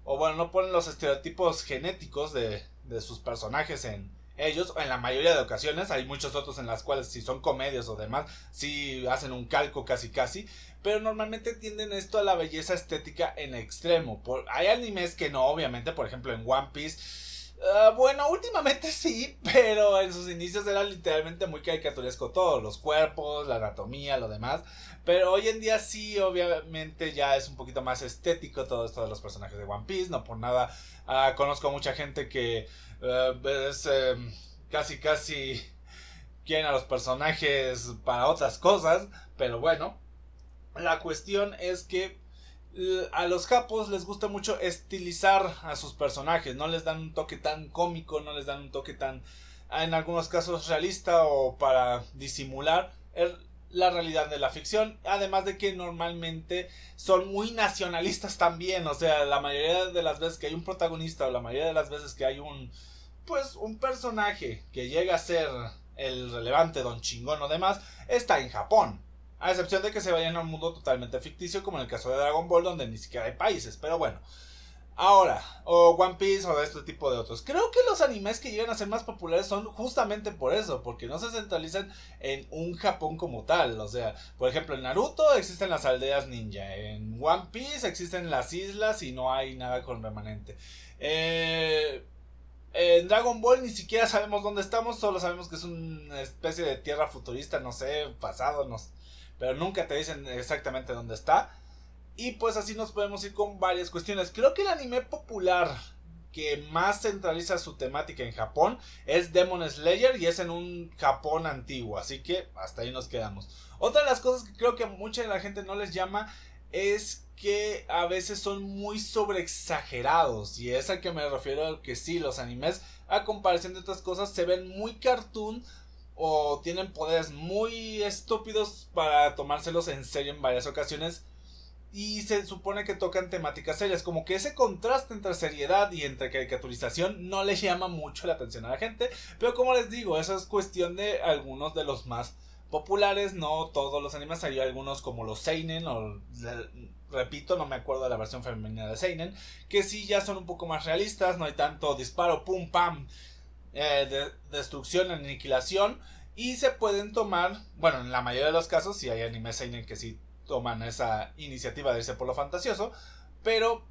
o bueno, no ponen los estereotipos genéticos de, de sus personajes en, ellos, en la mayoría de ocasiones, hay muchos otros en las cuales si son comedias o demás, sí hacen un calco casi casi, pero normalmente tienden esto a la belleza estética en extremo. Por, hay animes que no, obviamente, por ejemplo en One Piece, ah, bueno, últimamente <laughs> sí, pero en sus inicios era literalmente muy caricaturesco todo, los cuerpos, la anatomía, lo demás. Pero hoy en día sí, obviamente ya es un poquito más estético todo esto de los personajes de One Piece, no por nada. Uh, conozco mucha gente que eh, es em, casi casi quieren a los personajes para otras cosas, pero bueno, la cuestión es que a los japos les gusta mucho estilizar a sus personajes, no les dan un toque tan cómico, no les dan un toque tan, en algunos casos, realista o para disimular la realidad de la ficción, además de que normalmente son muy nacionalistas también, o sea, la mayoría de las veces que hay un protagonista o la mayoría de las veces que hay un pues un personaje que llega a ser el relevante don chingón o demás está en Japón. A excepción de que se vayan a un mundo totalmente ficticio, como en el caso de Dragon Ball, donde ni siquiera hay países. Pero bueno. Ahora, o One Piece o de este tipo de otros. Creo que los animes que llegan a ser más populares son justamente por eso, porque no se centralizan en un Japón como tal. O sea, por ejemplo, en Naruto existen las aldeas ninja, en One Piece existen las islas y no hay nada con remanente. Eh, en Dragon Ball ni siquiera sabemos dónde estamos, solo sabemos que es una especie de tierra futurista, no sé, pasado, no pero nunca te dicen exactamente dónde está. Y pues así nos podemos ir con varias cuestiones. Creo que el anime popular que más centraliza su temática en Japón es Demon Slayer y es en un Japón antiguo, así que hasta ahí nos quedamos. Otra de las cosas que creo que mucha de la gente no les llama es que a veces son muy sobreexagerados. Y es a que me refiero que sí, los animes, a comparación de otras cosas, se ven muy cartoon o tienen poderes muy estúpidos para tomárselos en serio en varias ocasiones. Y se supone que tocan temáticas serias. Como que ese contraste entre seriedad y entre caricaturización no les llama mucho la atención a la gente. Pero como les digo, eso es cuestión de algunos de los más populares, no todos los animes, hay algunos como los Seinen, o repito, no me acuerdo de la versión femenina de Seinen, que sí ya son un poco más realistas, no hay tanto disparo, pum, pam, eh, de, destrucción, aniquilación, y se pueden tomar, bueno, en la mayoría de los casos, sí hay animes Seinen que sí toman esa iniciativa de irse por lo fantasioso, pero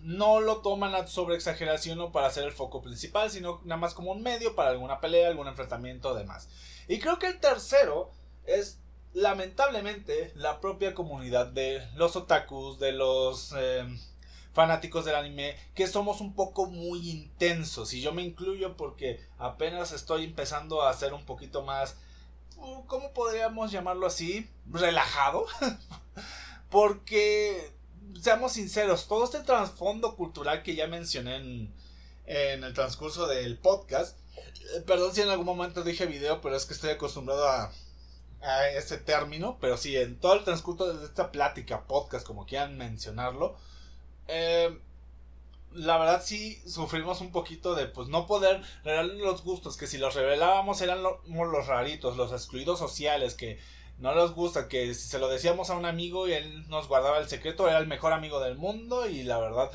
no lo toman a sobre exageración o para ser el foco principal, sino nada más como un medio para alguna pelea, algún enfrentamiento demás. Y creo que el tercero es lamentablemente la propia comunidad de los otakus, de los em, fanáticos del anime, que somos un poco muy intensos. Y yo me incluyo porque apenas estoy empezando a ser un poquito más, uh, ¿cómo podríamos llamarlo así? Relajado. <laughs> porque, seamos sinceros, todo este trasfondo cultural que ya mencioné en, en el transcurso del podcast, eh, perdón si en algún momento dije video, pero es que estoy acostumbrado a, a ese término. Pero sí, en todo el transcurso de esta plática, podcast, como quieran mencionarlo, eh, la verdad sí sufrimos un poquito de pues no poder revelar los gustos, que si los revelábamos eran los raritos, los excluidos sociales, que no les gusta, que si se lo decíamos a un amigo y él nos guardaba el secreto, era el mejor amigo del mundo y la verdad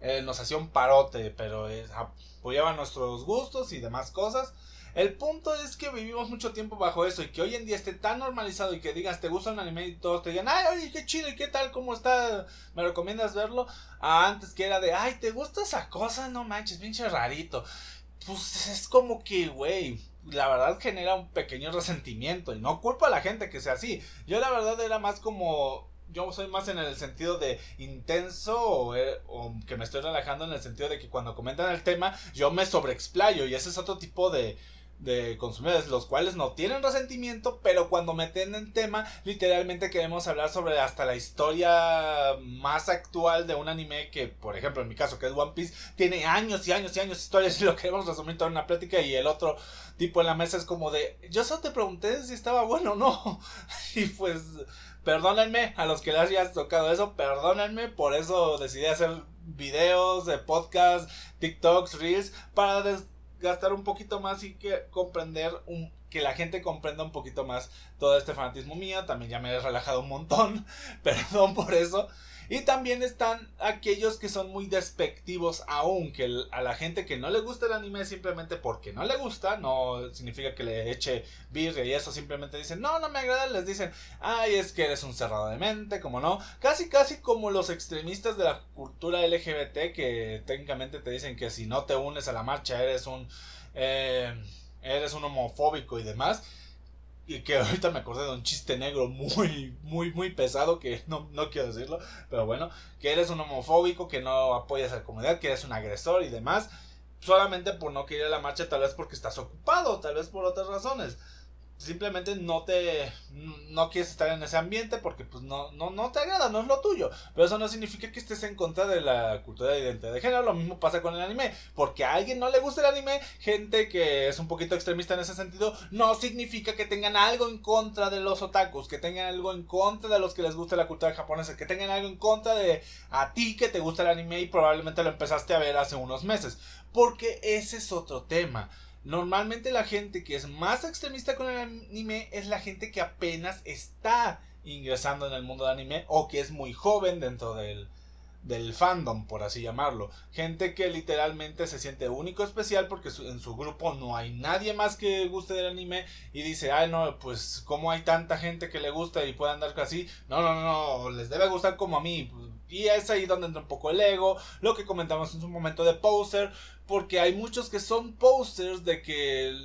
eh, nos hacía un parote, pero apoyaba nuestros gustos y demás cosas. El punto es que vivimos mucho tiempo bajo eso y que hoy en día esté tan normalizado y que digas te gusta un anime y todos te digan, ay, oye, qué chido y qué tal, cómo está, me recomiendas verlo. antes que era de, ay, te gusta esa cosa, no manches, pinche rarito. Pues es como que, güey, la verdad genera un pequeño resentimiento y no culpo a la gente que sea así. Yo la verdad era más como yo soy más en el sentido de intenso eh, o, que me estoy relajando en el sentido de que cuando comentan el tema yo me sobreexplayo y ese es otro tipo de, de consumidores, los cuales no tienen resentimiento, pero cuando meten en tema, literalmente queremos hablar sobre hasta la historia más actual de un anime que, por ejemplo, en mi caso, que es One Piece, tiene años y años y años de historias <laughs> y lo queremos resumir todo en una plática y el otro tipo en la mesa es como de, yo solo te pregunté si estaba bueno o no. <laughs> y pues, perdónenme a los que les hayas tocado eso, perdónenme, por eso decidí hacer videos, de podcast, TikToks, Reels, para gastar un poquito más y que comprender que la gente comprenda un poquito más todo este fanatismo mío. También ya me he relajado un montón. <laughs> Perdón por eso. Y también están aquellos que son muy despectivos aún, que a la gente que no le gusta el anime simplemente porque no le gusta, no significa que le eche birria y eso, simplemente dicen, no, no me agrada, les dicen, ay, es que eres un cerrado de mente, como no, casi, casi como los extremistas de la cultura LGBT que técnicamente te dicen que si no te unes a la marcha eres un... Eh, eres un homofóbico y demás y que <laughs> ahorita me acordé de un chiste negro muy, muy, muy pesado, que <laughs> no, no quiero decirlo, pero bueno, que eres un homofóbico, que no apoyas a la comunidad, que eres un agresor y demás, solamente por no querer la marcha, tal vez porque estás ocupado, tal vez por otras razones simplemente no te no quieres estar en ese ambiente porque pues no, no, no te agrada, no es lo tuyo. Pero eso no significa que estés en contra de la cultura de identidad de género. Lo mismo pasa con el anime. Porque a alguien no le gusta el anime, gente que es un poquito extremista en ese sentido, no significa que tengan algo en contra de los otakus, que tengan algo en contra de los que les gusta la cultura japonesa, que tengan algo en contra de a ti que te gusta el anime y probablemente lo empezaste a ver hace unos meses. Porque ese es otro tema. Normalmente la gente que es más extremista con el anime es la gente que apenas está ingresando en el mundo del anime o que es muy joven dentro del, del fandom, por así llamarlo. Gente que literalmente se siente único, especial, porque en su grupo no hay nadie más que guste del anime y dice, ay no, pues como hay tanta gente que le gusta y puede andar así, no, no, no, les debe gustar como a mí. Y es ahí donde entra un poco el ego, lo que comentamos en su momento de poser, porque hay muchos que son posters de que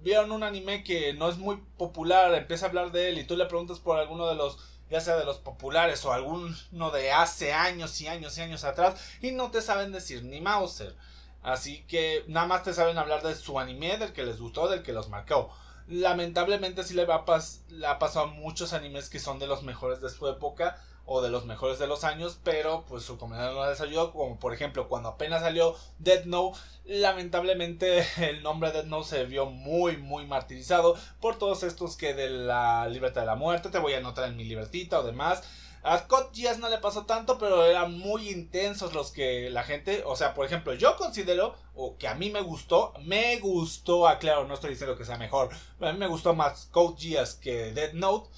vieron un anime que no es muy popular, empieza a hablar de él y tú le preguntas por alguno de los, ya sea de los populares o alguno de hace años y años y años atrás y no te saben decir ni Mauser. Así que nada más te saben hablar de su anime, del que les gustó, del que los marcó. Lamentablemente sí le, va le ha pasado a muchos animes que son de los mejores de su época o de los mejores de los años, pero pues su comunidad no les ayudó, como por ejemplo cuando apenas salió Dead Note, lamentablemente <laughs> el nombre Dead Note se vio muy muy martirizado por todos estos que de la libertad de la muerte, te voy a anotar en mi libertita o demás. A Scott no le pasó tanto, pero eran muy intensos los que la gente, o sea, por ejemplo, yo considero, o que a mí me gustó, me gustó, aclaro, no estoy diciendo que sea mejor, a mí me gustó más Code que Dead Note.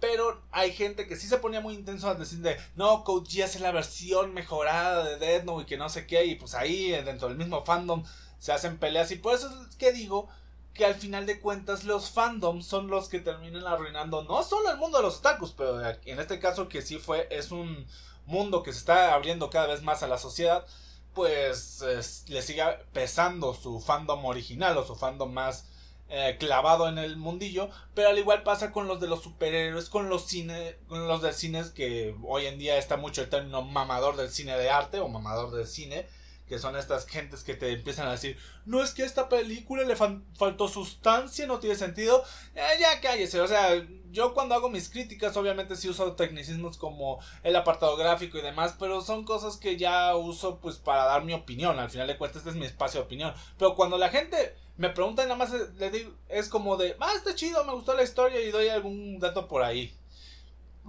Pero hay gente que sí se ponía muy intenso al decir de, no, Code Geass es la versión mejorada de Dead Note y que no sé qué. Y pues ahí dentro del mismo fandom se hacen peleas. Y por eso es que digo que al final de cuentas los fandoms son los que terminan arruinando no solo el mundo de los otakus, pero en este caso que sí fue, es un mundo que se está abriendo cada vez más a la sociedad, pues le sigue pesando su fandom original o su fandom más eh, clavado en el mundillo, pero al igual pasa con los de los superhéroes, con los cine, con los del cine que hoy en día está mucho el término mamador del cine de arte o mamador del cine, que son estas gentes que te empiezan a decir, no es que a esta película le faltó sustancia, no tiene sentido, eh, ya cállese, o sea, yo cuando hago mis críticas obviamente sí uso tecnicismos como el apartado gráfico y demás, pero son cosas que ya uso pues para dar mi opinión, al final de cuentas este es mi espacio de opinión, pero cuando la gente me preguntan nada más le digo, es como de, ah, está chido, me gustó la historia y doy algún dato por ahí.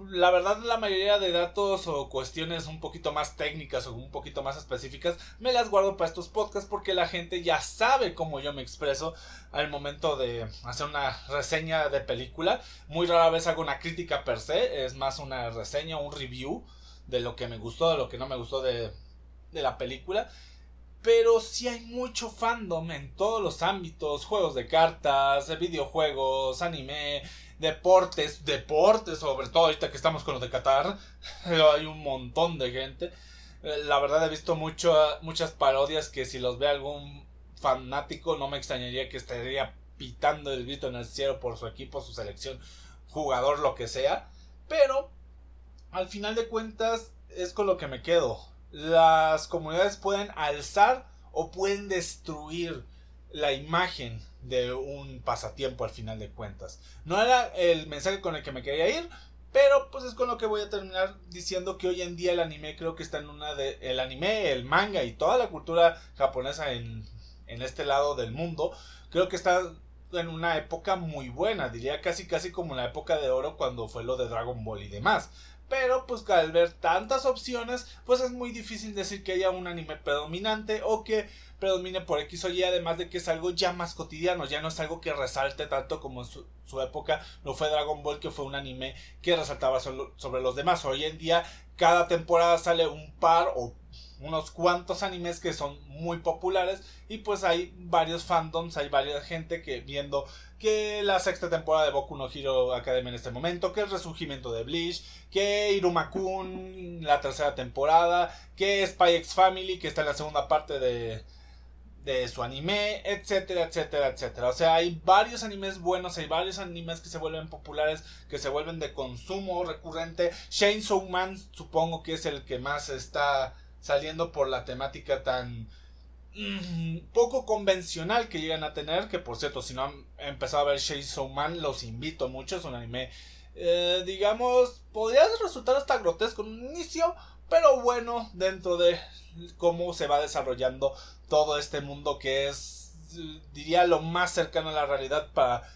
La verdad, la mayoría de datos o cuestiones un poquito más técnicas o un poquito más específicas me las guardo para estos podcasts porque la gente ya sabe cómo yo me expreso al momento de hacer una reseña de película. Muy rara vez hago una crítica per se, es más una reseña, un review de lo que me gustó, de lo que no me gustó de, de la película. Pero sí hay mucho fandom en todos los ámbitos, juegos de cartas, videojuegos, anime, deportes, deportes sobre todo ahorita que estamos con los de Qatar, <laughs> hay un montón de gente. Eh, la verdad he visto mucho, muchas parodias que si los ve algún fanático no me extrañaría que estaría pitando el grito en el cielo por su equipo, su selección, jugador, lo que sea. Pero al final de cuentas es con lo que me quedo las comunidades pueden alzar o pueden destruir la imagen de un pasatiempo al final de cuentas. No era el mensaje con el que me quería ir, pero pues es con lo que voy a terminar diciendo que hoy en día el anime creo que está en una de el anime, el manga y toda la cultura japonesa en, en este lado del mundo, creo que está en una época muy buena, diría casi casi como la época de oro cuando fue lo de Dragon Ball y demás. Pero pues al ver tantas opciones, pues es muy difícil decir que haya un anime predominante o que predomine por X o Y, además de que es algo ya más cotidiano, ya no es algo que resalte tanto como en su, época lo fue Dragon Ball, que fue un anime que resaltaba sobre los demás. Hoy en día, cada temporada sale un par o unos cuantos animes que son muy populares y pues hay varios fandoms, hay varias gente que viendo que la sexta temporada de Boku no Hero Academia en este momento, que el resurgimiento de Bleach, que Irumakun la tercera temporada, que Spy X Family que está en la segunda parte de de su anime, etcétera, etcétera, etcétera. O sea, hay varios animes buenos, hay varios animes que se vuelven populares, que se vuelven de consumo recurrente. Chainsaw Man supongo que es el que más está saliendo por la temática tan mm, poco convencional que llegan a tener, que por cierto, si no han empezado a ver Chainsaw Man, los invito mucho, es un anime, eh, digamos, podría resultar hasta grotesco en un inicio, pero bueno, dentro de cómo se va desarrollando todo este mundo que es, diría, lo más cercano a la realidad para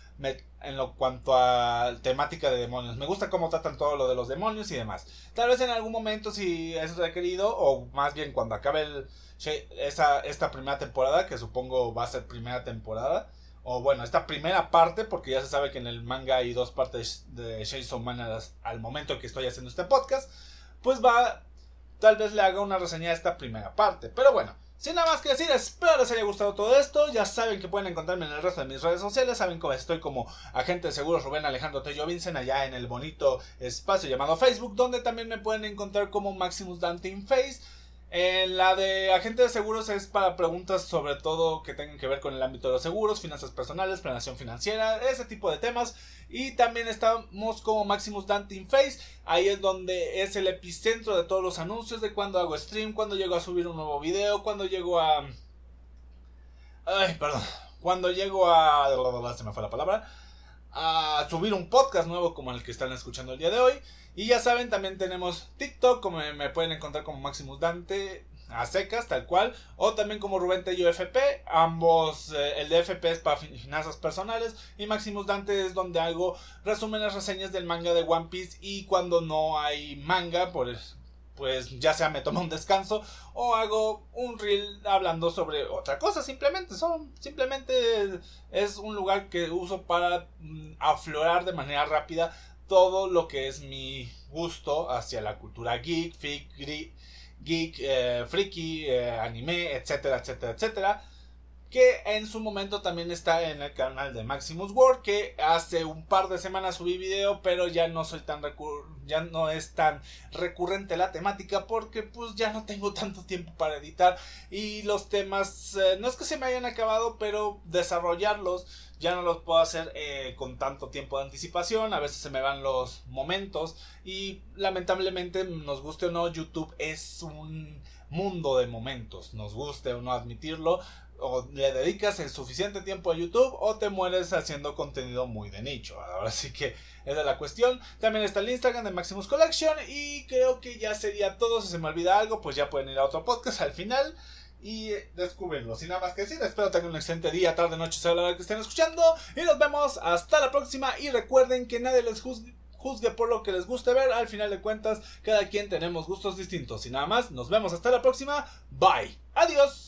en lo cuanto a temática de demonios. Me gusta cómo tratan todo lo de los demonios y demás. Tal vez en algún momento si es requerido o más bien cuando acabe el, esa, esta primera temporada, que supongo va a ser primera temporada. O bueno, esta primera parte, porque ya se sabe que en el manga hay dos partes de Jason Man al momento que estoy haciendo este podcast. Pues va, tal vez le haga una reseña a esta primera parte. Pero bueno, sin nada más que decir, espero les haya gustado todo esto. Ya saben que pueden encontrarme en el resto de mis redes sociales. Saben cómo estoy como agente de seguros Rubén Alejandro Tello Vincent allá en el bonito espacio llamado Facebook, donde también me pueden encontrar como Maximus Dante in Face. En la de agente de seguros es para preguntas sobre todo que tengan que ver con el ámbito de los seguros, finanzas personales, planeación financiera, ese tipo de temas. Y también estamos como Maximus Dante Face. Ahí es donde es el epicentro de todos los anuncios de cuando hago stream, cuando llego a subir un nuevo video, cuando llego a... Ay, perdón. Cuando llego a... Se me fue la palabra. A subir un podcast nuevo como el que están escuchando el día de hoy. Y ya saben, también tenemos TikTok, como me pueden encontrar como Maximus Dante a secas, tal cual, o también como Rubén Tello FP, ambos, eh, el de FP es para finanzas personales y Maximus Dante es donde hago resúmenes, reseñas del manga de One Piece y cuando no hay manga, pues, pues ya sea me tomo un descanso o hago un reel hablando sobre otra cosa, simplemente, son, simplemente es un lugar que uso para mm, aflorar de manera rápida todo lo que es mi gusto hacia la cultura geek, geek, eh, friki, eh, anime, etcétera, etcétera, etcétera que en su momento también está en el canal de Maximus World, que hace un par de semanas subí video, pero ya no soy tan ya no es tan recurrente la temática porque pues ya no tengo tanto tiempo para editar. Y los temas eh, no es que se me hayan acabado, pero desarrollarlos ya no los puedo hacer eh, con tanto tiempo de anticipación, a veces se me van los momentos y lamentablemente nos guste o no, YouTube es un mundo de momentos, nos guste o no admitirlo, o le dedicas el suficiente tiempo a YouTube o te mueres haciendo contenido muy de nicho. Ahora sí que esa es la cuestión. También está el Instagram de Maximus Collection y creo que ya sería todo. Si se me olvida algo, pues ya pueden ir a otro podcast al final y descubrirlo. Sin nada más que decir, espero tengan un excelente día, tarde, noche, sea la hora que estén escuchando y nos vemos hasta la próxima y recuerden que nadie les juzgue juzgue por lo que les guste ver. Al final de cuentas, cada quien tenemos gustos distintos. Y nada más, nos vemos hasta la próxima. Bye. Adiós.